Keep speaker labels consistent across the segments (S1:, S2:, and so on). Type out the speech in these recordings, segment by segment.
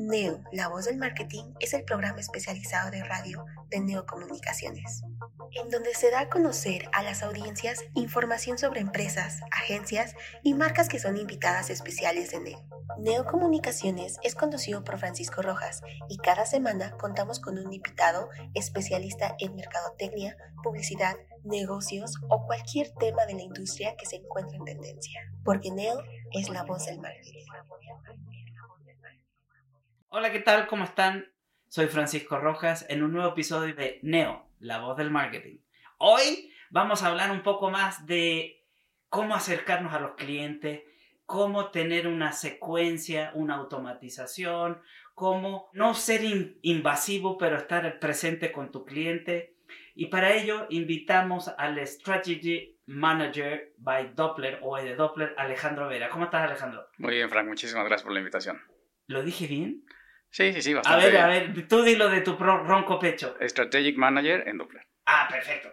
S1: Neo, la voz del marketing, es el programa especializado de radio de Neocomunicaciones, en donde se da a conocer a las audiencias información sobre empresas, agencias y marcas que son invitadas especiales de Neo. Neocomunicaciones es conducido por Francisco Rojas y cada semana contamos con un invitado especialista en mercadotecnia, publicidad, negocios o cualquier tema de la industria que se encuentre en tendencia, porque Neo es la voz del marketing.
S2: Hola, ¿qué tal? ¿Cómo están? Soy Francisco Rojas en un nuevo episodio de Neo, la voz del marketing. Hoy vamos a hablar un poco más de cómo acercarnos a los clientes, cómo tener una secuencia, una automatización, cómo no ser in- invasivo, pero estar presente con tu cliente. Y para ello invitamos al Strategy Manager by Doppler o de Doppler, Alejandro Vera. ¿Cómo estás, Alejandro?
S3: Muy bien, Frank, muchísimas gracias por la invitación.
S2: ¿Lo dije bien?
S3: Sí, sí, sí,
S2: A
S3: bastante
S2: ver,
S3: bien.
S2: a ver, tú dilo de tu pro- ronco pecho.
S3: Strategic Manager en Doppler.
S2: Ah, perfecto.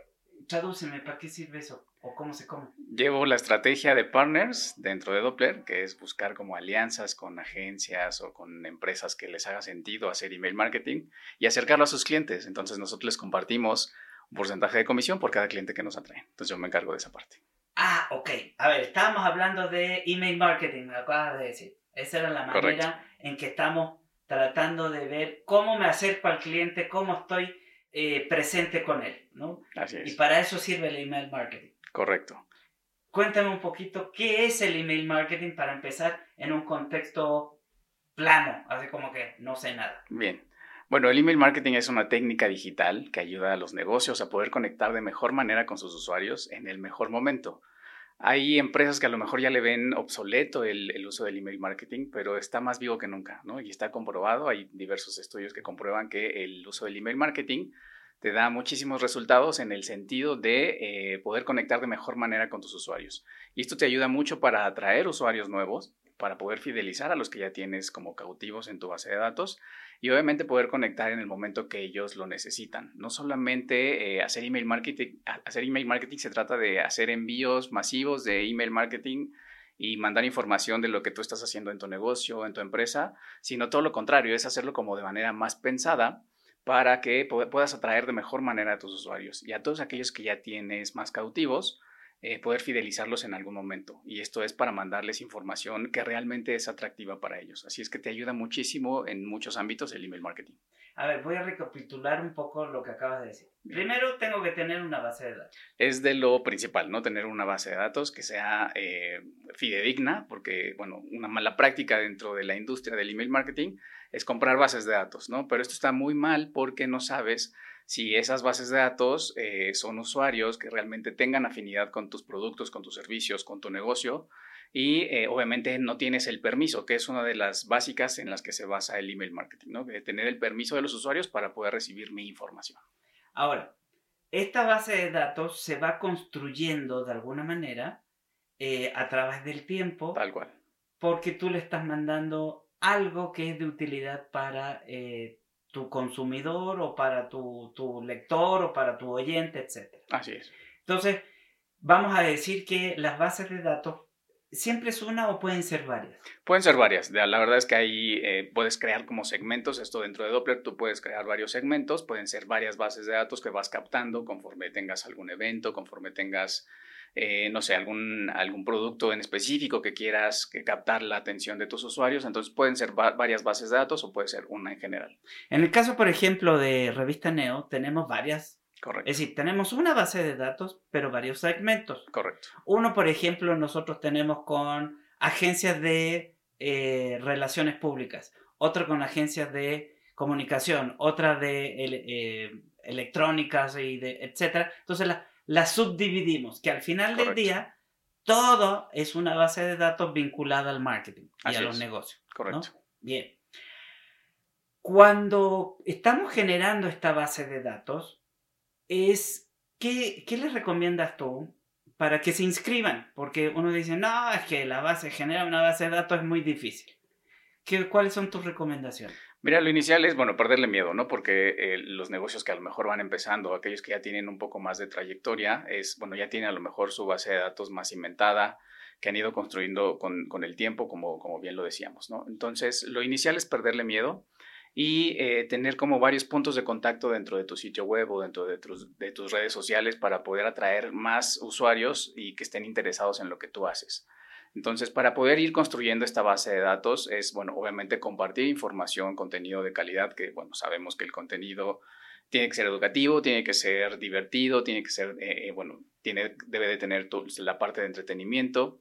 S2: Tradúceme, ¿para qué sirve eso? ¿O cómo se come?
S3: Llevo la estrategia de partners dentro de Doppler, que es buscar como alianzas con agencias o con empresas que les haga sentido hacer email marketing y acercarlo a sus clientes. Entonces nosotros les compartimos un porcentaje de comisión por cada cliente que nos atrae. Entonces yo me encargo de esa parte.
S2: Ah, ok. A ver, estábamos hablando de email marketing, me acabas de decir. Esa era la manera
S3: Correcto.
S2: en que estamos tratando de ver cómo me acerco al cliente, cómo estoy eh, presente con él, ¿no?
S3: Así
S2: Y
S3: es.
S2: para eso sirve el email marketing.
S3: Correcto.
S2: Cuéntame un poquito qué es el email marketing para empezar en un contexto plano, así como que no sé nada.
S3: Bien. Bueno, el email marketing es una técnica digital que ayuda a los negocios a poder conectar de mejor manera con sus usuarios en el mejor momento. Hay empresas que a lo mejor ya le ven obsoleto el, uso del email marketing, pero está más vivo que nunca, ¿no? Y está comprobado, hay diversos estudios que comprueban que el uso del email marketing te da muchísimos resultados en el sentido de eh, poder conectar de mejor manera con tus usuarios. Y esto te ayuda mucho para atraer usuarios nuevos, para poder fidelizar a los que ya tienes como cautivos en tu base de datos y obviamente poder conectar en el momento que ellos lo necesitan. No solamente eh, hacer email marketing, hacer email marketing se trata de hacer envíos masivos de email marketing y mandar información de lo que tú estás haciendo en tu negocio, en tu empresa, sino todo lo contrario, es hacerlo como de manera más pensada para que pu- puedas atraer de mejor manera a tus usuarios y a todos aquellos que ya tienes más cautivos, eh, poder fidelizarlos en algún momento. Y esto es para mandarles información que realmente es atractiva para ellos. Así es que te ayuda muchísimo en muchos ámbitos el email marketing.
S2: A ver, voy a recapitular un poco lo que acabas de decir.
S3: Bien.
S2: Primero tengo que tener una base de datos.
S3: Es de lo principal, ¿no? Tener una base de datos que sea eh, fidedigna, porque, bueno, una mala práctica dentro de la industria del email marketing es comprar bases de datos, ¿no? Pero esto está muy mal porque no sabes si esas bases de datos eh, son usuarios que realmente tengan afinidad con tus productos, con tus servicios, con tu negocio. Y eh, obviamente no tienes el permiso, que es una de las básicas en las que se basa el email marketing, ¿no? De tener el permiso de los usuarios para poder recibir mi información.
S2: Ahora, esta base de datos se va construyendo de alguna manera eh, a través del tiempo
S3: Tal cual.
S2: porque tú le estás mandando algo que es de utilidad para eh, tu consumidor o para tu, tu lector o para tu oyente, etc.
S3: Así es.
S2: Entonces, vamos a decir que las bases de datos siempre es una o pueden ser varias.
S3: Pueden ser varias. La verdad es que ahí eh, puedes crear como segmentos. Esto dentro de Doppler tú puedes crear varios segmentos. Pueden ser varias bases de datos que vas captando conforme tengas algún evento, conforme tengas, eh, no sé, algún, algún producto en específico que quieras que captar la atención de tus usuarios. Entonces pueden ser va- varias bases de datos o puede ser una en general.
S2: En el caso, por ejemplo, de Revista Neo, tenemos varias.
S3: Correcto.
S2: Es decir, tenemos una base de datos, pero varios segmentos.
S3: Correcto.
S2: Uno, por ejemplo, nosotros tenemos con agencias de eh, relaciones públicas, otro con agencias de comunicación, otra de eh, electrónicas y de etcétera. Entonces la- las subdividimos, que al final del día todo es una base de datos vinculada al marketing y a los negocios.
S3: Correcto.
S2: Bien. Cuando estamos generando esta base de datos, es ¿qué, ¿qué les recomiendas tú para que se inscriban? Porque uno dice, no, es que la base, generar una base de datos es muy difícil. ¿Qué, ¿Cuáles son tus recomendaciones?
S3: Mira, lo inicial es, bueno, perderle miedo, ¿no? Porque eh, los negocios que a lo mejor van empezando, aquellos que ya tienen un poco más de trayectoria, es, bueno, ya tienen a lo mejor su base de datos más inventada, que han ido construyendo con, con el tiempo, como, como bien lo decíamos, ¿no? Entonces, lo inicial es perderle miedo y eh, tener como varios puntos de contacto dentro de tu sitio web o dentro de tus, de tus redes sociales para poder atraer más usuarios y que estén interesados en lo que tú haces. Entonces, para poder ir construyendo esta base de datos es, bueno, obviamente compartir información, contenido de calidad, que, bueno, sabemos que el contenido tiene que ser educativo, tiene que ser divertido, tiene que ser, eh, eh, bueno, tiene, debe de tener la parte de entretenimiento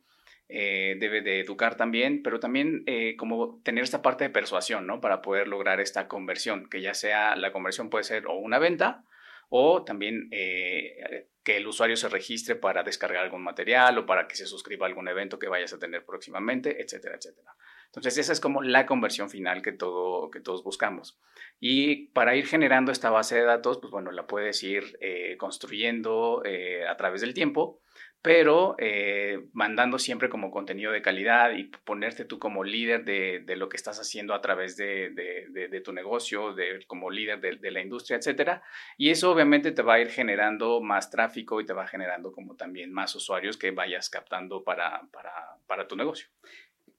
S3: eh, debe de educar también, pero también eh, como tener esta parte de persuasión, ¿no? Para poder lograr esta conversión, que ya sea la conversión puede ser o una venta o también eh, que el usuario se registre para descargar algún material o para que se suscriba a algún evento que vayas a tener próximamente, etcétera, etcétera. Entonces esa es como la conversión final que, todo, que todos buscamos. Y para ir generando esta base de datos, pues bueno, la puedes ir construyendo a través del tiempo pero eh, mandando siempre como contenido de calidad y ponerte tú como líder de, de lo que estás haciendo a través de, de, de tu negocio, de, como líder de, la industria, etcétera. Y eso obviamente te va a ir generando más tráfico y te va generando como también más usuarios que vayas captando para, para, para tu negocio.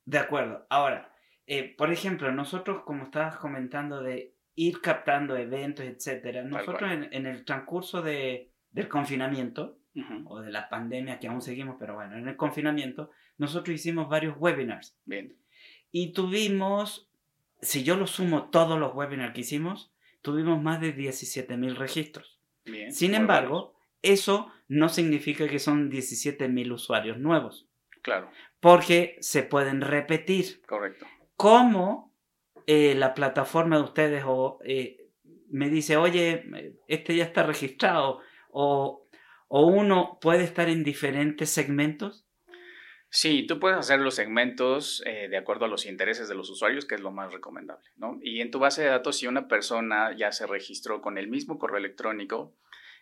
S2: De acuerdo. Ahora, eh, por ejemplo, nosotros, como estabas comentando, de ir captando eventos, etcétera, nosotros en, en, el transcurso del confinamiento, o de la pandemia que aún seguimos, pero bueno, en el confinamiento, nosotros hicimos varios webinars.
S3: Bien.
S2: Y tuvimos, si yo lo sumo todos los webinars que hicimos, tuvimos más de 17.000 registros.
S3: Bien.
S2: Sin embargo, eso no significa que son 17.000 usuarios nuevos.
S3: Claro.
S2: Porque se pueden repetir.
S3: Correcto.
S2: ¿Cómo eh, la plataforma de ustedes o, eh, me dice, oye, este ya está registrado? O ¿O uno puede estar en diferentes segmentos?
S3: Sí, tú puedes hacer los segmentos eh, de acuerdo a los intereses de los usuarios, que es lo más recomendable, ¿no? Y en tu base de datos, si una persona ya se registró con el mismo correo electrónico,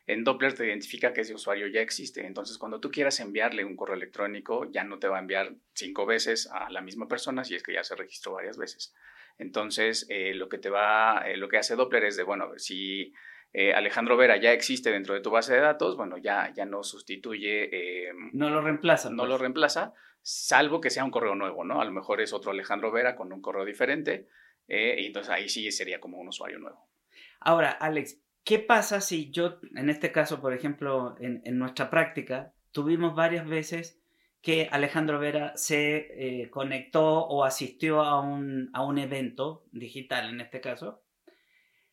S3: en Doppler te identifica que ese usuario ya existe. Entonces, cuando tú quieras enviarle un correo electrónico, ya no te va a enviar cinco veces a la misma persona si es que ya se registró varias veces. Entonces, eh, lo que te va, eh, lo que hace Doppler es de, bueno, si eh, Alejandro Vera ya existe dentro de tu base de datos, bueno, ya, ya no sustituye.
S2: Eh, no lo reemplaza.
S3: No lo reemplaza, salvo que sea un correo nuevo, ¿no? A lo mejor es otro Alejandro Vera con un correo diferente, eh, y entonces ahí sí sería como un usuario nuevo.
S2: Ahora, Alex, ¿qué pasa si yo, en este caso, por ejemplo, en, en nuestra práctica, tuvimos varias veces que Alejandro Vera se conectó o asistió a un, a un evento digital, en este caso?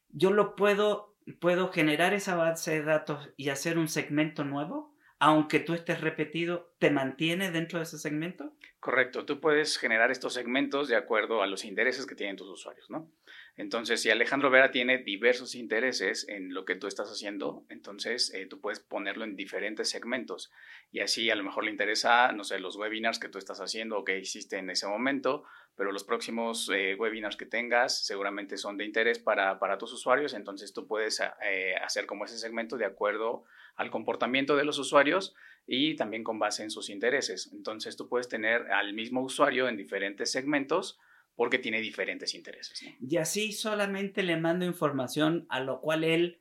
S2: Yo lo puedo puedo generar esa base de datos y hacer un segmento nuevo, aunque tú estés repetido, ¿te mantiene dentro de ese segmento?
S3: Correcto, tú puedes generar estos segmentos de acuerdo a los intereses que tienen tus usuarios, ¿no? Entonces, si Alejandro Vera tiene diversos intereses en lo que tú estás haciendo, entonces eh, tú puedes ponerlo en diferentes segmentos. Y así a lo mejor le interesa, no sé, los webinars que tú estás haciendo o que hiciste en ese momento, pero los próximos eh, webinars que tengas seguramente son de interés para, para tus usuarios. Entonces, tú puedes eh, hacer como ese segmento de acuerdo al comportamiento de los usuarios y también con base en sus intereses. Entonces, tú puedes tener al mismo usuario en diferentes segmentos porque tiene diferentes intereses.
S2: Y así solamente le mando información a lo cual él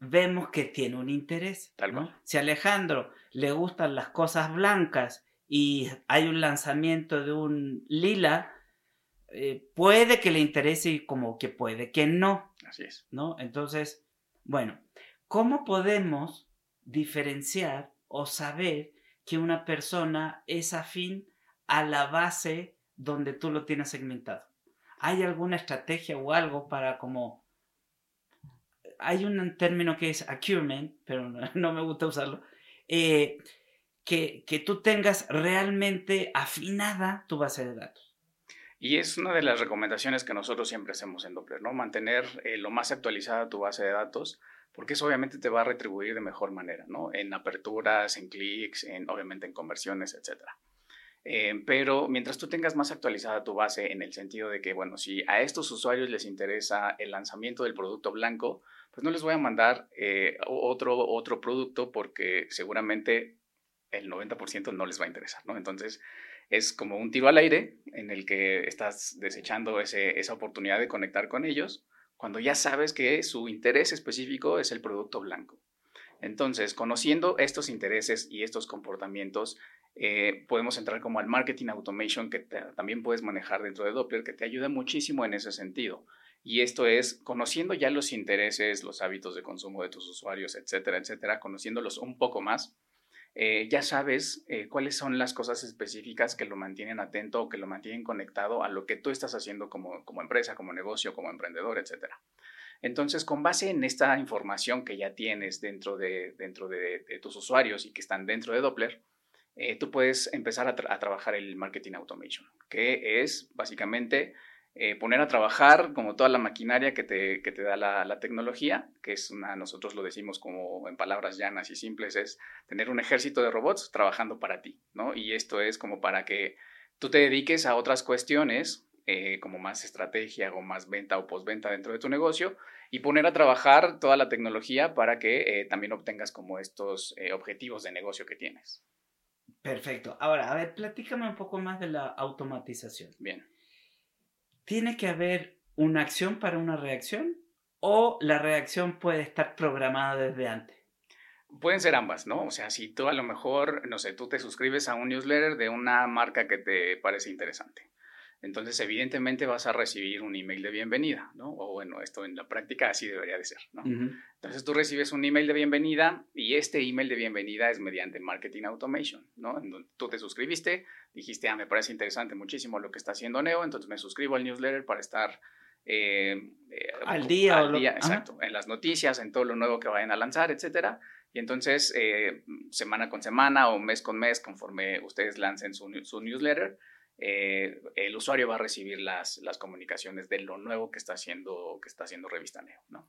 S2: vemos que tiene un interés.
S3: Tal ¿no?
S2: Si a Alejandro le gustan las cosas blancas y hay un lanzamiento de un lila, eh, puede que le interese y como que puede que no.
S3: Así es.
S2: ¿no? Entonces, bueno, ¿cómo podemos diferenciar o saber que una persona es afín a la base donde tú lo tienes segmentado. ¿Hay alguna estrategia o algo para como... Hay un término que es accurement, pero no, me gusta usarlo, eh, que, tú tengas realmente afinada tu base de datos.
S3: Y es una de las recomendaciones que nosotros siempre hacemos en Doppler, ¿no? Mantener eh, lo más actualizada tu base de datos porque eso obviamente te va a retribuir de mejor manera, ¿no? En aperturas, en clics, en, obviamente en conversiones, etcétera. Eh, pero mientras tú tengas más actualizada tu base en el sentido de que, bueno, si a estos usuarios les interesa el lanzamiento del producto blanco, pues no les voy a mandar eh, otro, otro producto porque seguramente el 90% no les va a interesar, ¿no? Entonces, es como un tiro al aire en el que estás desechando esa oportunidad de conectar con ellos cuando ya sabes que su interés específico es el producto blanco. Entonces, conociendo estos intereses y estos comportamientos, eh, podemos entrar como al marketing automation que también puedes manejar dentro de Doppler, que te ayuda muchísimo en ese sentido. Y esto es conociendo ya los intereses, los hábitos de consumo de tus usuarios, etcétera, etcétera, conociéndolos un poco más, eh, ya sabes eh, cuáles son las cosas específicas que lo mantienen atento o que lo mantienen conectado a lo que tú estás haciendo como, como empresa, como negocio, como emprendedor, etcétera. Entonces, con base en esta información que ya tienes dentro de, dentro de, tus usuarios y que están dentro de Doppler, eh, tú puedes empezar a, a, trabajar el marketing automation, que es básicamente eh, poner a trabajar como toda la maquinaria que te, que te da la, la, tecnología, que es una, nosotros lo decimos como en palabras llanas y simples, es tener un ejército de robots trabajando para ti, ¿no? Y esto es como para que tú te dediques a otras cuestiones, eh, como más estrategia o más venta o postventa dentro de tu negocio, y poner a trabajar toda la tecnología para que eh, también obtengas como estos objetivos de negocio que tienes.
S2: Perfecto. Ahora, a ver, platícame un poco más de la automatización.
S3: Bien.
S2: ¿Tiene que haber una acción para una reacción o la reacción puede estar programada desde antes?
S3: Pueden ser ambas, ¿no? O sea, si tú a lo mejor, no sé, tú te suscribes a un newsletter de una marca que te parece interesante entonces evidentemente vas a recibir un email de bienvenida, ¿no? O bueno, esto en la práctica así debería de ser, ¿no? Entonces tú recibes un email de bienvenida y este email de bienvenida es mediante Marketing Automation, ¿no? Tú te suscribiste, dijiste, ah, me parece interesante muchísimo lo que está haciendo Neo, entonces me suscribo al newsletter para estar...
S2: Eh, eh, al día.
S3: Al día, exacto, en las noticias, en todo lo nuevo que vayan a lanzar, etcétera. Y entonces, eh, semana con semana o mes con mes, conforme ustedes lancen su, su newsletter, eh, el usuario va a recibir las, las comunicaciones de lo nuevo que está haciendo, que está haciendo Revista Neo, ¿no?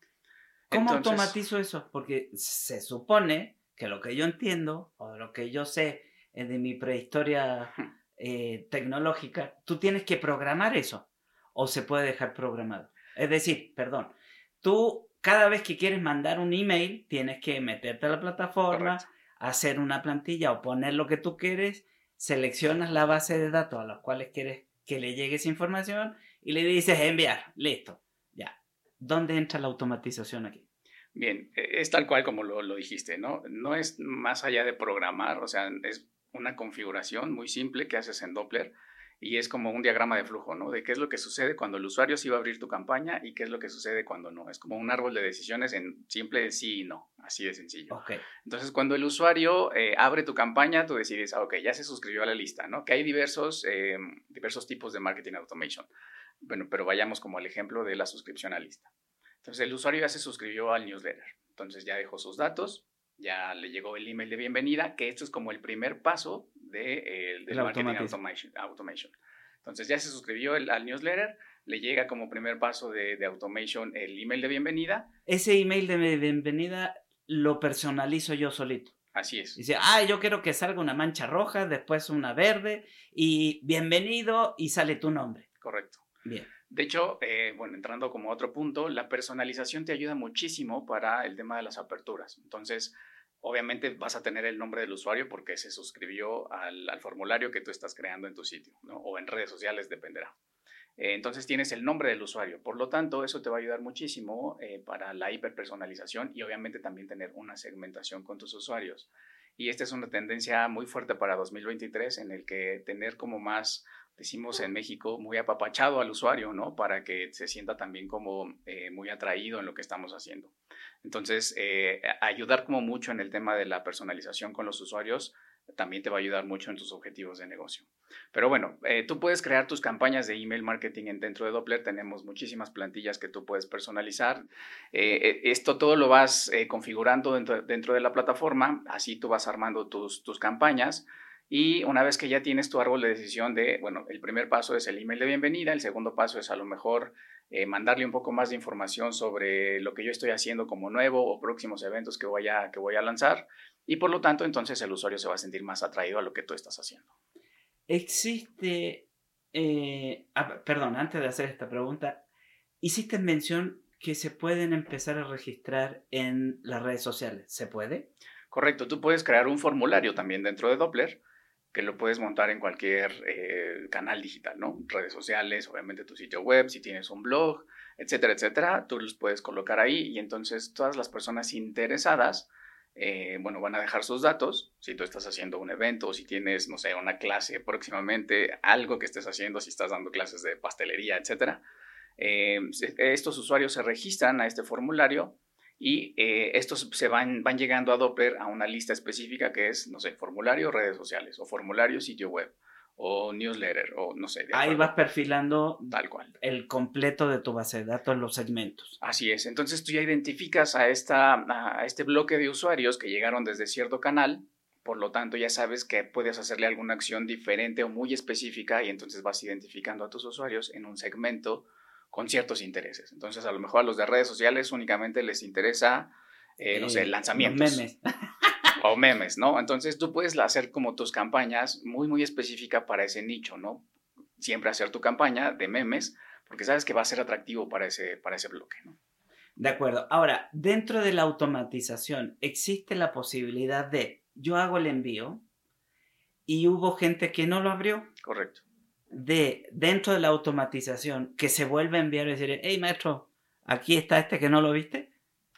S2: ¿Cómo automatizo eso? Porque se supone que lo que yo entiendo o lo que yo sé de mi prehistoria eh, tecnológica, tú tienes que programar eso o se puede dejar programado. Es decir, perdón, tú cada vez que quieres mandar un email tienes que meterte a la plataforma, hacer una plantilla o poner lo que tú quieres seleccionas la base de datos a los cuales quieres que le llegue esa información y le dices enviar, listo, ya. ¿Dónde entra la automatización aquí?
S3: Bien, e, es tal cual como lo, lo dijiste, ¿no? No es más allá de programar, o sea, es una configuración muy simple que haces en Doppler y es como un diagrama de flujo, ¿no? De qué es lo que sucede cuando el usuario sí va a abrir tu campaña y qué es lo que sucede cuando no. Es como un árbol de decisiones en simple sí y no, así de sencillo.
S2: Okay.
S3: Entonces, cuando el usuario eh, abre tu campaña, tú decides, ah, ok, ya se suscribió a la lista, ¿no? Que hay diversos, eh, diversos tipos de marketing automation. Bueno, pero vayamos como al ejemplo de la suscripción a lista. Entonces, el usuario ya se suscribió al newsletter. Entonces, ya dejó sus datos, ya le llegó el email de bienvenida, que esto es como el primer paso de, eh, del marketing automation, Entonces ya se suscribió al newsletter, le llega como primer paso de, de, automation el email de bienvenida.
S2: Ese email de bienvenida lo personalizo yo solito.
S3: Así es.
S2: Dice, ah, yo quiero que salga una mancha roja, después una verde y bienvenido y sale tu nombre.
S3: Correcto.
S2: Bien.
S3: De hecho, eh, bueno, entrando como otro punto, la personalización te ayuda muchísimo para el tema de las aperturas. Entonces, Obviamente vas a tener el nombre del usuario porque se suscribió al, formulario que tú estás creando en tu sitio, O en redes sociales, dependerá. Eh, entonces tienes el nombre del usuario. Por lo tanto, eso te va a ayudar muchísimo eh, para la hiperpersonalización y obviamente también tener una segmentación con tus usuarios. Y esta es una tendencia muy fuerte para 2023 en el que tener como más decimos en México, muy apapachado al usuario, ¿no? Para que se sienta también como eh, muy atraído en lo que estamos haciendo. Entonces, eh, ayudar como mucho en el tema de la personalización con los usuarios también te va a ayudar mucho en tus objetivos de negocio. Pero bueno, eh, tú puedes crear tus campañas de email marketing dentro de Doppler. Tenemos muchísimas plantillas que tú puedes personalizar. esto todo lo vas configurando dentro, dentro, de la plataforma. Así tú vas armando tus, tus campañas Y una vez que ya tienes tu árbol de decisión de, bueno, el primer paso es el email de bienvenida, el segundo paso es a lo mejor eh, mandarle un poco más de información sobre lo que yo estoy haciendo como nuevo o próximos eventos que voy, a, que voy a lanzar. Y por lo tanto, entonces el usuario se va a sentir más atraído a lo que tú estás haciendo.
S2: Existe, eh, ah, perdón, antes de hacer esta pregunta, hiciste mención que se pueden empezar a registrar en las redes sociales. ¿Se puede?
S3: Correcto, tú puedes crear un formulario también dentro de Doppler que lo puedes montar en cualquier eh, canal digital, ¿no? Redes sociales, obviamente tu sitio web, si tienes un blog, etcétera, etcétera, tú los puedes colocar ahí y entonces todas las personas interesadas, eh, bueno, van a dejar sus datos, si tú estás haciendo un evento o si tienes, no sé, una clase próximamente, algo que estés haciendo, si estás dando clases de pastelería, etcétera. Eh, estos usuarios se registran a este formulario y eh, estos se van, van llegando a Doppler a una lista específica que es, no sé, formulario redes sociales o formulario sitio web o newsletter o no sé.
S2: Ahí vas perfilando
S3: tal cual
S2: el completo de tu base de datos, los segmentos.
S3: Así es. Entonces tú ya identificas a, esta, a este bloque de usuarios que llegaron desde cierto canal. Por lo tanto, ya sabes que puedes hacerle alguna acción diferente o muy específica y entonces vas identificando a tus usuarios en un segmento con ciertos intereses. Entonces, a lo mejor a los de redes sociales únicamente les interesa, eh, no sé, eh, lanzamientos.
S2: Memes.
S3: o memes, ¿no? Entonces, tú puedes hacer como tus campañas muy, muy específica para ese nicho, ¿no? Siempre hacer tu campaña de memes, porque sabes que va a ser atractivo para ese, para ese bloque, ¿no?
S2: De acuerdo. Ahora, dentro de la automatización, existe la posibilidad de, yo hago el envío y hubo gente que no lo abrió.
S3: Correcto
S2: de dentro de la automatización que se vuelve a enviar y decir, hey maestro, aquí está este que no lo viste?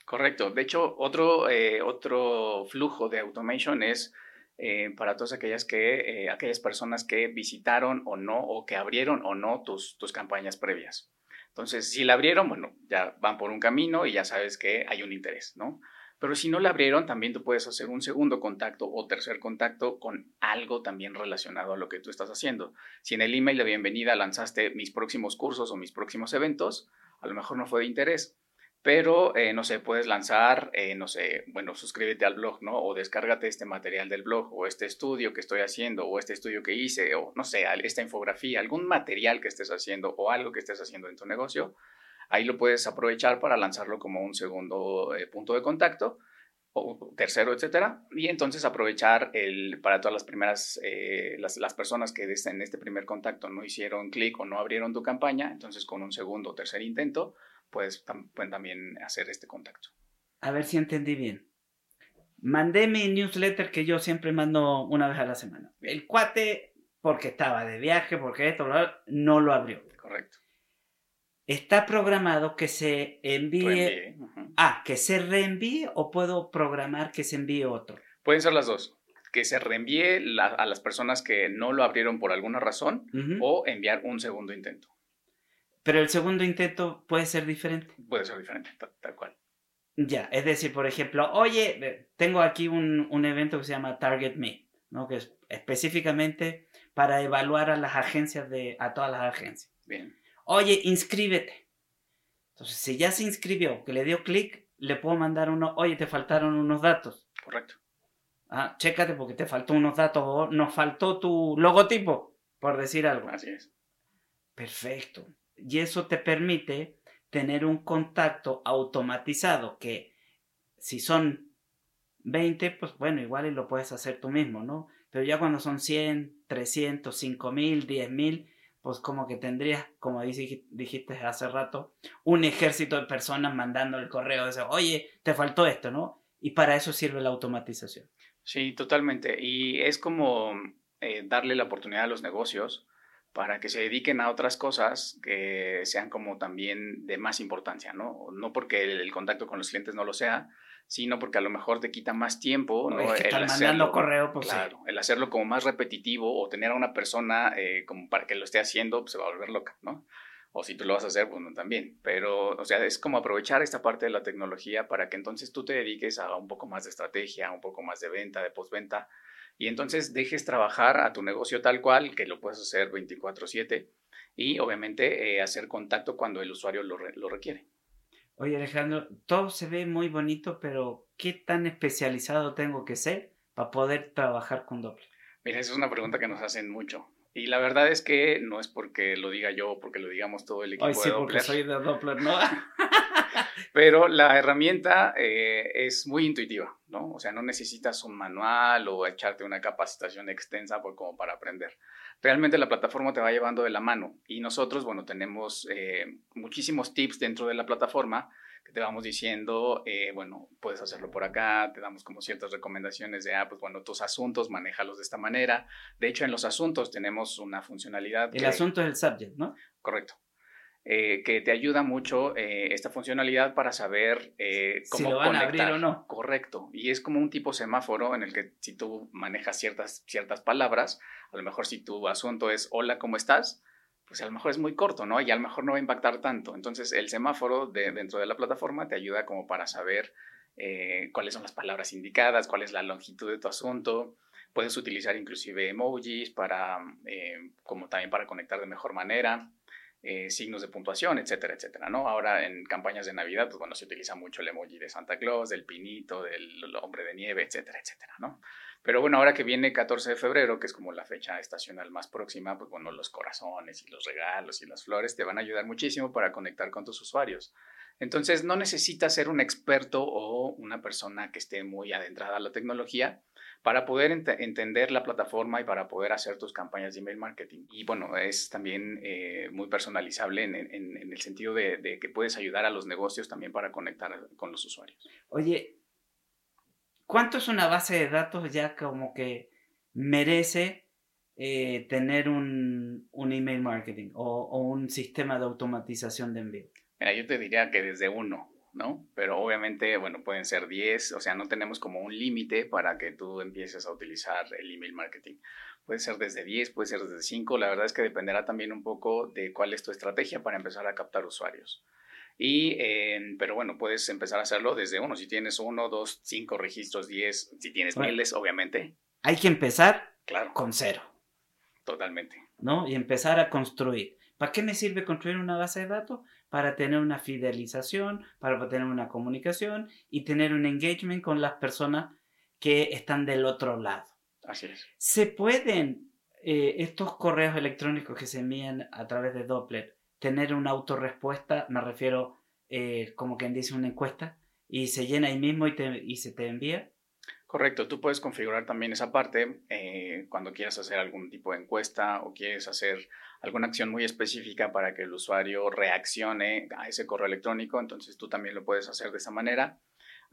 S3: Correcto. De hecho, otro, eh, otro flujo de automation es eh, para todas aquellas, que, eh, aquellas personas que visitaron o no, o que abrieron o no tus, tus campañas previas. Entonces, si la abrieron, bueno, ya van por un camino y ya sabes que hay un interés, ¿no? Pero si no la abrieron, también tú puedes hacer un segundo contacto o tercer contacto con algo también relacionado a lo que tú estás haciendo. Si en el email de bienvenida lanzaste mis próximos cursos o mis próximos eventos, a lo mejor no fue de interés, pero eh, no sé, puedes lanzar, eh, no sé, bueno, suscríbete al blog, ¿no? O descárgate este material del blog, o este estudio que estoy haciendo, o este estudio que hice, o no sé, esta infografía, algún material que estés haciendo o algo que estés haciendo en tu negocio Ahí lo puedes aprovechar para lanzarlo como un segundo eh, punto de contacto o tercero, etcétera, y entonces aprovechar el, para todas las primeras, eh, las, las, personas que en este primer contacto no hicieron clic o no abrieron tu campaña, entonces con un segundo o tercer intento puedes, pueden también hacer este contacto.
S2: A ver si entendí bien. Mandé mi newsletter que yo siempre mando una vez a la semana. El cuate, porque estaba de viaje, porque esto, no lo abrió.
S3: Correcto
S2: está programado que se envíe. Ah, que se reenvíe o puedo programar que se envíe otro.
S3: Pueden ser las dos. Que se reenvíe a las personas que no lo abrieron por alguna razón o enviar un segundo intento.
S2: Pero el segundo intento puede ser diferente.
S3: Puede ser diferente, tal, cual.
S2: Ya, es decir, por ejemplo, oye, tengo aquí un, un evento que se llama Target Me, ¿no? que es específicamente para evaluar a las agencias de, a todas las agencias.
S3: Bien
S2: oye, inscríbete. Entonces, si ya se inscribió, que le dio clic, le puedo mandar uno, oye, te faltaron unos datos.
S3: Correcto.
S2: Ah, chécate porque te faltó unos datos o nos faltó tu logotipo, por decir algo.
S3: Así es.
S2: Perfecto. Y eso te permite tener un contacto automatizado que si son 20, pues bueno, igual y lo puedes hacer tú mismo, ¿no? Pero ya cuando son 100, 300, 5000, 10000, pues como que tendrías, como dijiste hace rato, un ejército de personas mandando el correo, de oye, te faltó esto, ¿no? Y para eso sirve la automatización.
S3: Sí, totalmente. Y es como eh, darle la oportunidad a los negocios para que se dediquen a otras cosas que sean como también de más importancia, ¿no? No porque el contacto con los clientes no lo sea, sino porque a lo mejor te quita más tiempo, ¿no?
S2: el hacerlo, correo, pues
S3: claro, el hacerlo como más repetitivo o tener a una persona eh, como para que lo esté haciendo, pues se va a volver loca, ¿no? O si tú lo vas a hacer, bueno, también. Pero, o sea, es como aprovechar esta parte de la tecnología para que entonces tú te dediques a un poco más de estrategia, un poco más de venta, de postventa, y entonces dejes trabajar a tu negocio tal cual, que lo puedes hacer 24/7, y obviamente eh, hacer contacto cuando el usuario lo, lo requiere.
S2: Oye Alejandro, todo se ve muy bonito, pero ¿qué tan especializado tengo que ser para poder trabajar con Doppler?
S3: Mira, esa es una pregunta que nos hacen mucho. Y la verdad es que no es porque lo diga yo, porque lo digamos todo el equipo
S2: Ay, sí,
S3: de
S2: porque
S3: Doppler.
S2: soy de Doppler, ¿no?
S3: Pero la herramienta eh, es muy intuitiva, ¿no? O sea, no necesitas un manual o echarte una capacitación extensa por, como para aprender. Realmente la plataforma te va llevando de la mano y nosotros, bueno, tenemos eh, muchísimos tips dentro de la plataforma que te vamos diciendo, eh, bueno, puedes hacerlo por acá, te damos como ciertas recomendaciones de, ah, pues bueno, tus asuntos, manéjalos de esta manera. De hecho, en los asuntos tenemos una funcionalidad.
S2: El
S3: que-
S2: asunto es el subject, ¿no?
S3: Correcto. Eh, que te ayuda mucho eh, esta funcionalidad para saber eh,
S2: Si
S3: cómo
S2: lo van a
S3: conectar.
S2: abrir o no.
S3: Correcto. Y es como un tipo semáforo en el que si tú manejas ciertas, ciertas palabras, a lo mejor si tu asunto es hola, ¿cómo estás? Pues a lo mejor es muy corto, ¿no? Y a lo mejor no va a impactar tanto. Entonces el semáforo de, dentro de la plataforma te ayuda como para saber eh, cuáles son las palabras indicadas, cuál es la longitud de tu asunto. Puedes utilizar inclusive emojis para, como también para conectar de mejor manera eh, signos de puntuación, etcétera, etcétera, ¿no? Ahora en campañas de Navidad, pues bueno, se utiliza mucho el emoji de Santa Claus, del pinito, del hombre de nieve, etcétera, etcétera, ¿no? Pero bueno, ahora que viene 14 de febrero, que es como la fecha estacional más próxima, pues bueno, los corazones y los regalos y las flores te van a ayudar muchísimo para conectar con tus usuarios. Entonces, no necesitas ser un experto o una persona que esté muy adentrada a la tecnología para poder ent- entender la plataforma y para poder hacer tus campañas de email marketing. Y bueno, es también eh, muy personalizable en, en- en el sentido de, de que puedes ayudar a los negocios también para conectar con los usuarios.
S2: Oye, ¿cuánto es una base de datos ya como que merece eh, tener un, un email marketing o, o un sistema de automatización de envío?
S3: Mira, yo te diría que desde uno, ¿no? Pero obviamente, bueno, pueden ser 10, o sea, no tenemos como un límite para que tú empieces a utilizar el email marketing. Puede ser desde 10, puede ser desde 5, la verdad es que dependerá también un poco de cuál es tu estrategia para empezar a captar usuarios. Y, eh, pero bueno, puedes empezar a hacerlo desde uno. Si tienes uno, dos, cinco registros, 10, si tienes
S2: Bueno.
S3: miles, obviamente,
S2: Hay que empezar
S3: claro,
S2: con cero,
S3: totalmente.
S2: ¿no? Y empezar a construir. ¿Para qué me sirve construir una base de datos? Para tener una fidelización, para tener una comunicación y tener un engagement con las personas que están del otro lado.
S3: Así es.
S2: ¿Se pueden eh, estos correos electrónicos que se envían a través de Doppler tener una autorrespuesta? Me refiero eh, como quien dice una encuesta y se llena ahí mismo y, te- y se te envía.
S3: Correcto, tú puedes configurar también esa parte eh, cuando quieras hacer algún tipo de encuesta o quieres hacer alguna acción muy específica para que el usuario reaccione a ese correo electrónico, entonces tú también lo puedes hacer de esa manera.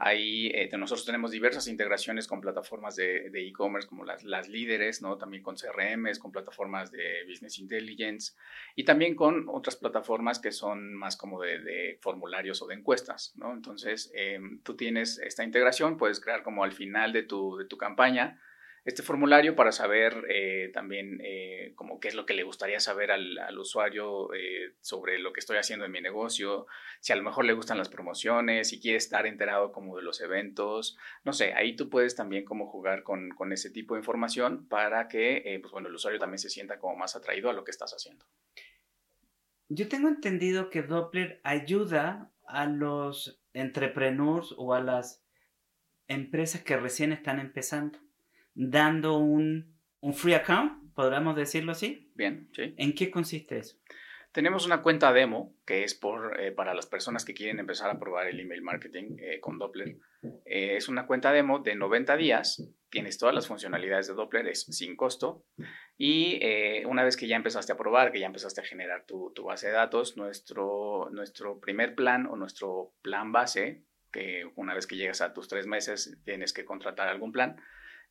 S3: Ahí eh, nosotros tenemos diversas integraciones con plataformas de e-commerce como las, las líderes, ¿no? también con CRMs, con plataformas de Business Intelligence y también con otras plataformas que son más como de, de formularios o de encuestas. ¿no? Entonces, eh, tú tienes esta integración, puedes crear como al final de tu, de tu campaña este formulario para saber eh, también eh, como qué es lo que le gustaría saber al, al usuario eh, sobre lo que estoy haciendo en mi negocio, si a lo mejor le gustan las promociones, si quiere estar enterado como de los eventos, no sé, ahí tú puedes también como jugar con, con ese tipo de información para que pues bueno, el usuario también se sienta como más atraído a lo que estás haciendo.
S2: Yo tengo entendido que Doppler ayuda a los entrepreneurs o a las empresas que recién están empezando, dando un, un free account, podríamos decirlo así.
S3: Bien, sí.
S2: ¿En qué consiste eso?
S3: Tenemos una cuenta demo que es por, eh, para las personas que quieren empezar a probar el email marketing eh, con Doppler. Eh, es una cuenta demo de 90 días. Tienes todas las funcionalidades de Doppler, es sin costo. Y eh, una vez que ya empezaste a probar, que ya empezaste a generar tu, tu base de datos, nuestro, nuestro primer plan o nuestro plan base, que una vez que llegas a tus tres meses tienes que contratar algún plan,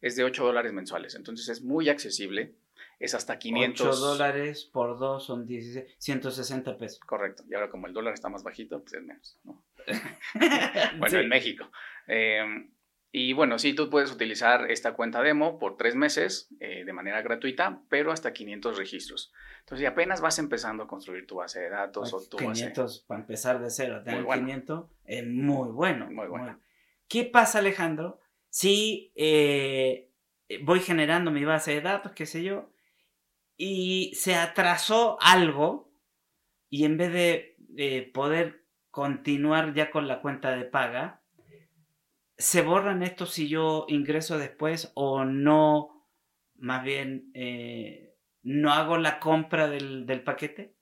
S3: es de 8 dólares mensuales. Entonces es muy accesible. Es hasta 500
S2: 8 dólares por 2 son 16, 160 pesos.
S3: Correcto. Y ahora como el dólar está más bajito, pues es menos. ¿no? bueno,
S2: Sí.
S3: en México. Eh, y bueno, sí, tú puedes utilizar esta cuenta demo por tres meses eh, de manera gratuita, pero hasta 500 registros. Entonces, si apenas vas empezando a construir tu base de datos o tu base.
S2: 500 para empezar de cero, tener
S3: Muy bueno.
S2: 500 es muy bueno.
S3: Muy bueno.
S2: ¿Qué pasa, Alejandro, si eh, voy generando mi base de datos, qué sé yo, y se atrasó algo y en vez de eh, poder continuar ya con la cuenta de paga, ¿se borran estos si yo ingreso después o no, más bien eh, no hago la compra del paquete?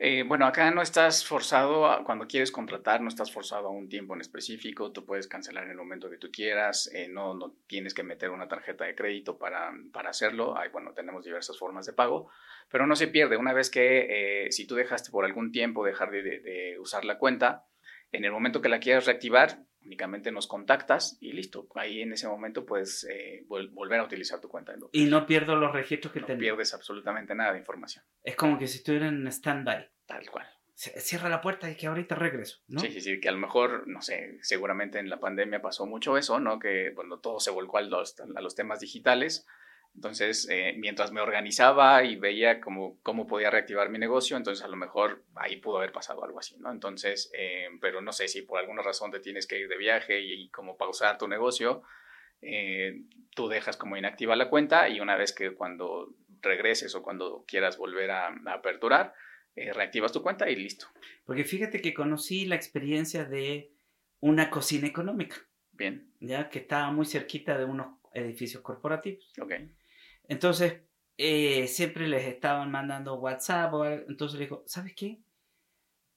S3: Eh, bueno, acá no estás forzado, a, cuando quieres contratar, no estás forzado a un tiempo en específico, tú puedes cancelar en el momento que tú quieras, eh, no, no tienes que meter una tarjeta de crédito para, para hacerlo, Hay, bueno, tenemos diversas formas de pago, pero no se pierde, una vez que si tú dejaste por algún tiempo dejar de, de usar la cuenta, en el momento que la quieras reactivar, únicamente nos contactas y listo. Ahí en ese momento puedes eh, volver a utilizar tu cuenta.
S2: Y no pierdo los registros que
S3: no
S2: tengo.
S3: pierdes absolutamente nada de información.
S2: Es como que si estuviera en stand-by.
S3: Tal cual.
S2: Cierra la puerta y que ahorita regreso, ¿no?
S3: Sí, sí, sí, que a lo mejor, no sé, seguramente en la pandemia pasó mucho eso, ¿no? Que cuando todo se volcó a los, a los temas digitales, entonces, eh, mientras me organizaba y veía cómo, cómo podía reactivar mi negocio, entonces a lo mejor ahí pudo haber pasado algo así, ¿no? Entonces, eh, pero no sé si por alguna razón te tienes que ir de viaje y, como pausar tu negocio, eh, tú dejas como inactiva la cuenta y una vez que cuando regreses o cuando quieras volver a, a aperturar, reactivas tu cuenta y listo.
S2: Porque fíjate que conocí la experiencia de una cocina económica.
S3: Bien.
S2: Ya que estaba muy cerquita de unos edificios corporativos.
S3: Ok.
S2: Entonces, eh, siempre les estaban mandando WhatsApp. entonces le dijo, ¿sabes qué?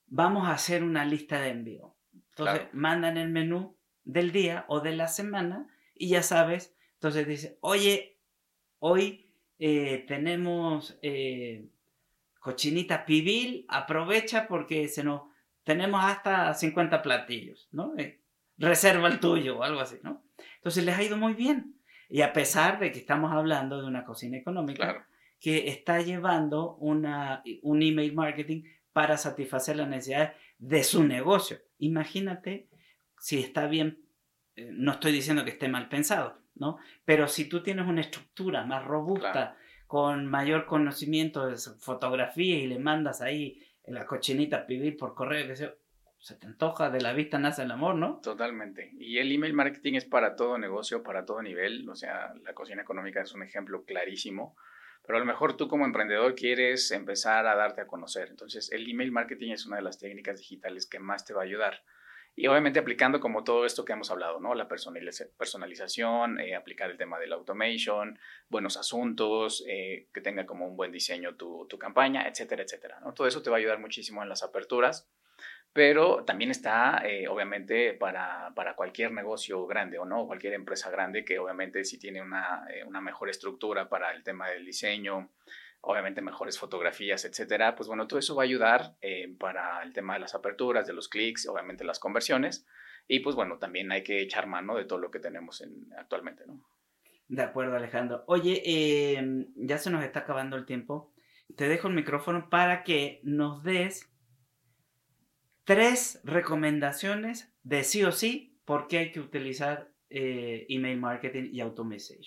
S2: Vamos a hacer una lista de envío. Entonces, mandan el menú del día o de la semana y ya sabes. Entonces dice, oye, hoy eh, tenemos eh, cochinita pibil, aprovecha porque se nos, tenemos hasta 50 platillos, ¿no? reserva el tuyo o algo así, ¿no? Entonces les ha ido muy bien. Y a pesar de que estamos hablando de una cocina económica que está llevando una, un email marketing para satisfacer las necesidades de su negocio. Imagínate si está bien, eh, no estoy diciendo que esté mal pensado, ¿no? Pero si tú tienes una estructura más robusta, con mayor conocimiento de fotografía y le mandas ahí la cochinita a pedir por correo, que sea, se te antoja, de la vista nace el amor, ¿no?
S3: Totalmente. Y el email marketing es para todo negocio, para todo nivel. O sea, la cocina económica es un ejemplo clarísimo. Pero a lo mejor tú como emprendedor quieres empezar a darte a conocer. Entonces, el email marketing es una de las técnicas digitales que más te va a ayudar. Y obviamente aplicando como todo esto que hemos hablado, ¿no? La personalización, eh, aplicar el tema de la automation, buenos asuntos, eh, que tenga como un buen diseño tu, campaña, etcétera, etcétera. Todo eso te va a ayudar muchísimo en las aperturas pero también está eh, obviamente para, para, cualquier negocio grande o no, cualquier empresa grande que obviamente si tiene una, eh, una, mejor estructura para el tema del diseño, obviamente mejores fotografías, etcétera, pues bueno, todo eso va a ayudar eh, para el tema de las aperturas, de los clics, obviamente las conversiones y pues bueno, también hay que echar mano de todo lo que tenemos en, actualmente, ¿no?
S2: De acuerdo, Alejandro. Oye, em, ya se nos está acabando el tiempo. Te dejo el micrófono para que nos des tres recomendaciones de sí o sí por qué hay que utilizar eh, email marketing y automation.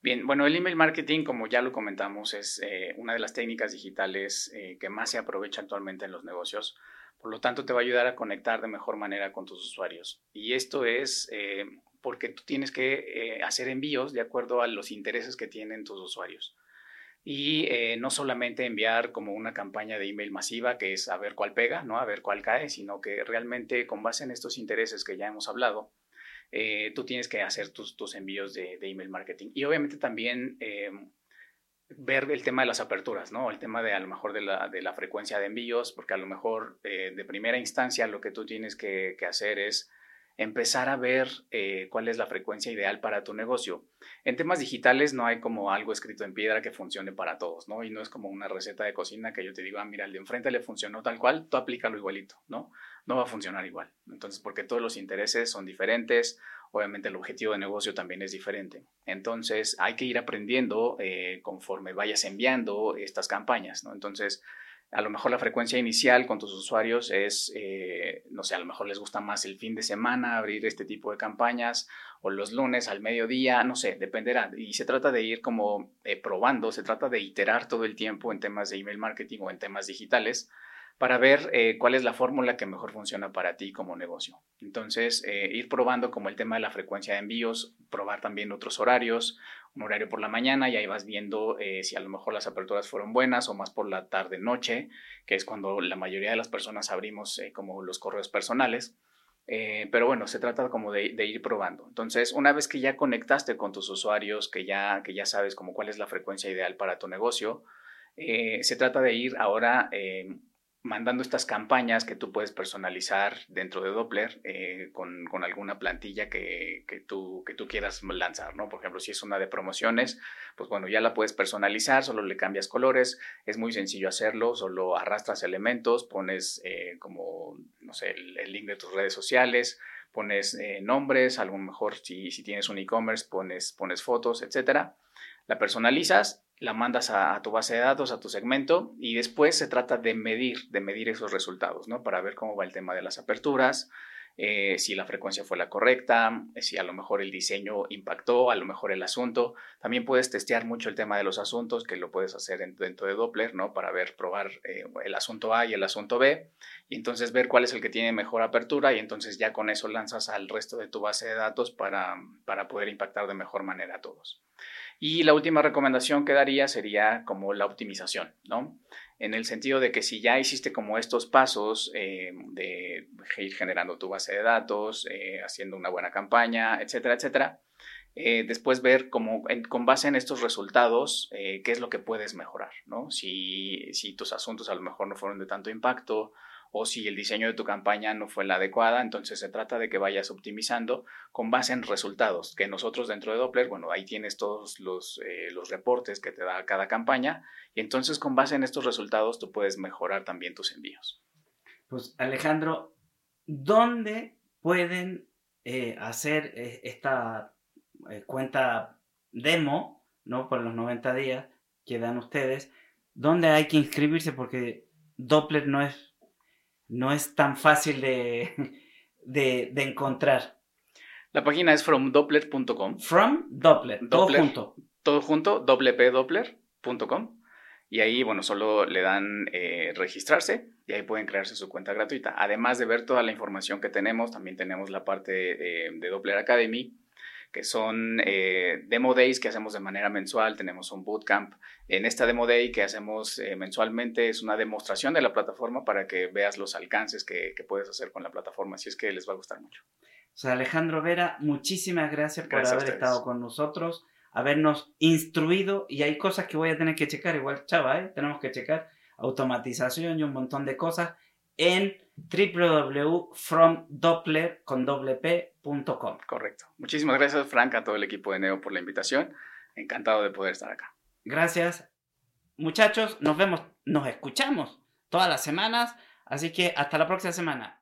S3: Bien, bueno, el email marketing, como ya lo comentamos, es eh, una de las técnicas digitales eh, que más se aprovecha actualmente en los negocios. Por lo tanto, te va a ayudar a conectar de mejor manera con tus usuarios. Y esto es porque tú tienes que hacer envíos de acuerdo a los intereses que tienen tus usuarios y eh, no solamente enviar como una campaña de email masiva que es a ver cuál pega, ¿no? a ver cuál cae, sino que realmente con base en estos intereses que ya hemos hablado, eh, tú tienes que hacer tus, tus envíos de, de, email marketing. Y obviamente también eh, ver el tema de las aperturas, ¿no? El tema de a lo mejor de la, de la frecuencia de envíos, porque a lo mejor de primera instancia lo que tú tienes que, que hacer es empezar a ver eh, cuál es la frecuencia ideal para tu negocio. En temas digitales no hay como algo escrito en piedra que funcione para todos, ¿no? Y no es como una receta de cocina que yo te digo, ah, mira, el de enfrente le funcionó tal cual, tú aplícalo igualito, ¿no? No va a funcionar igual. Entonces, porque todos los intereses son diferentes, obviamente el objetivo de negocio también es diferente. Entonces, hay que ir aprendiendo eh, conforme vayas enviando estas campañas, ¿no? Entonces, a lo mejor la frecuencia inicial con tus usuarios es, eh, no sé, a lo mejor les gusta más el fin de semana abrir este tipo de campañas o los lunes al mediodía, no sé, dependerá. Y se trata de ir como eh, probando, se trata de iterar todo el tiempo en temas de email marketing o en temas digitales para ver eh, cuál es la fórmula que mejor funciona para ti como negocio. Entonces, ir probando como el tema de la frecuencia de envíos, probar también otros horarios, un horario por la mañana y ahí vas viendo eh, si a lo mejor las aperturas fueron buenas o más por la tarde noche, que es cuando la mayoría de las personas abrimos eh, como los correos personales. Eh, pero bueno, se trata como de, ir probando. Entonces, una vez que ya conectaste con tus usuarios, que ya, que ya sabes como cuál es la frecuencia ideal para tu negocio, se trata de ir ahora mandando estas campañas que tú puedes personalizar dentro de Doppler eh, con, alguna plantilla que, tú, que tú quieras lanzar, ¿no? Por ejemplo, si es una de promociones, pues bueno, ya la puedes personalizar, solo le cambias colores, es muy sencillo hacerlo, solo arrastras elementos, pones eh, como, no sé, el, link de tus redes sociales, pones eh, nombres, a lo mejor si, si tienes un e-commerce, pones, pones fotos, etcétera. La personalizas la mandas a, tu base de datos, a tu segmento, y después se trata de medir, de medir esos resultados, ¿no? Para ver cómo va el tema de las aperturas, eh, si la frecuencia fue la correcta, si a lo mejor el diseño impactó, a lo mejor el asunto. También puedes testear mucho el tema de los asuntos, que lo puedes hacer dentro de Doppler, ¿no? Para ver, probar eh, el asunto A y el asunto B, y entonces ver cuál es el que tiene mejor apertura, y entonces ya con eso lanzas al resto de tu base de datos para, para poder impactar de mejor manera a todos. Y la última recomendación que daría sería como la optimización, ¿no? En el sentido de que si ya hiciste como estos pasos eh, de ir generando tu base de datos, eh, haciendo una buena campaña, etcétera, etcétera, eh, después ver cómo, con base en estos resultados qué es lo que puedes mejorar, ¿no? Si, si tus asuntos a lo mejor no fueron de tanto impacto o si el diseño de tu campaña no fue la adecuada, entonces se trata de que vayas optimizando con base en resultados, que nosotros dentro de Doppler, bueno, ahí tienes todos los, eh, los reportes que te da cada campaña y entonces con base en estos resultados tú puedes mejorar también tus envíos.
S2: Pues Alejandro, ¿dónde pueden eh, hacer eh, esta cuenta demo, ¿no? Por los 90 días que dan ustedes, ¿dónde hay que inscribirse? Porque Doppler no es no es tan fácil de, de, encontrar.
S3: La página es fromdoppler.com.
S2: From Doppler, todo junto.
S3: Todo junto, doppler.com. Y ahí, bueno, solo le dan eh, registrarse y ahí pueden crearse su cuenta gratuita. Además de ver toda la información que tenemos, también tenemos la parte de Doppler Academy, que son eh, demo days que hacemos de manera mensual, tenemos un bootcamp. En esta demo day que hacemos eh, mensualmente es una demostración de la plataforma para que veas los alcances que, puedes hacer con la plataforma, así es que les va a gustar mucho.
S2: O sea, Alejandro Vera, muchísimas gracias, por haber estado con nosotros, habernos instruido y hay cosas que voy a tener que checar, igual chava, ¿eh? tenemos que checar automatización y un montón de cosas en www.fromdoppler.com.
S3: Correcto. Muchísimas gracias, Frank, a todo el equipo de Neo por la invitación. Encantado de poder estar acá.
S2: Gracias. Muchachos, nos vemos, nos escuchamos todas las semanas, así que hasta la próxima semana.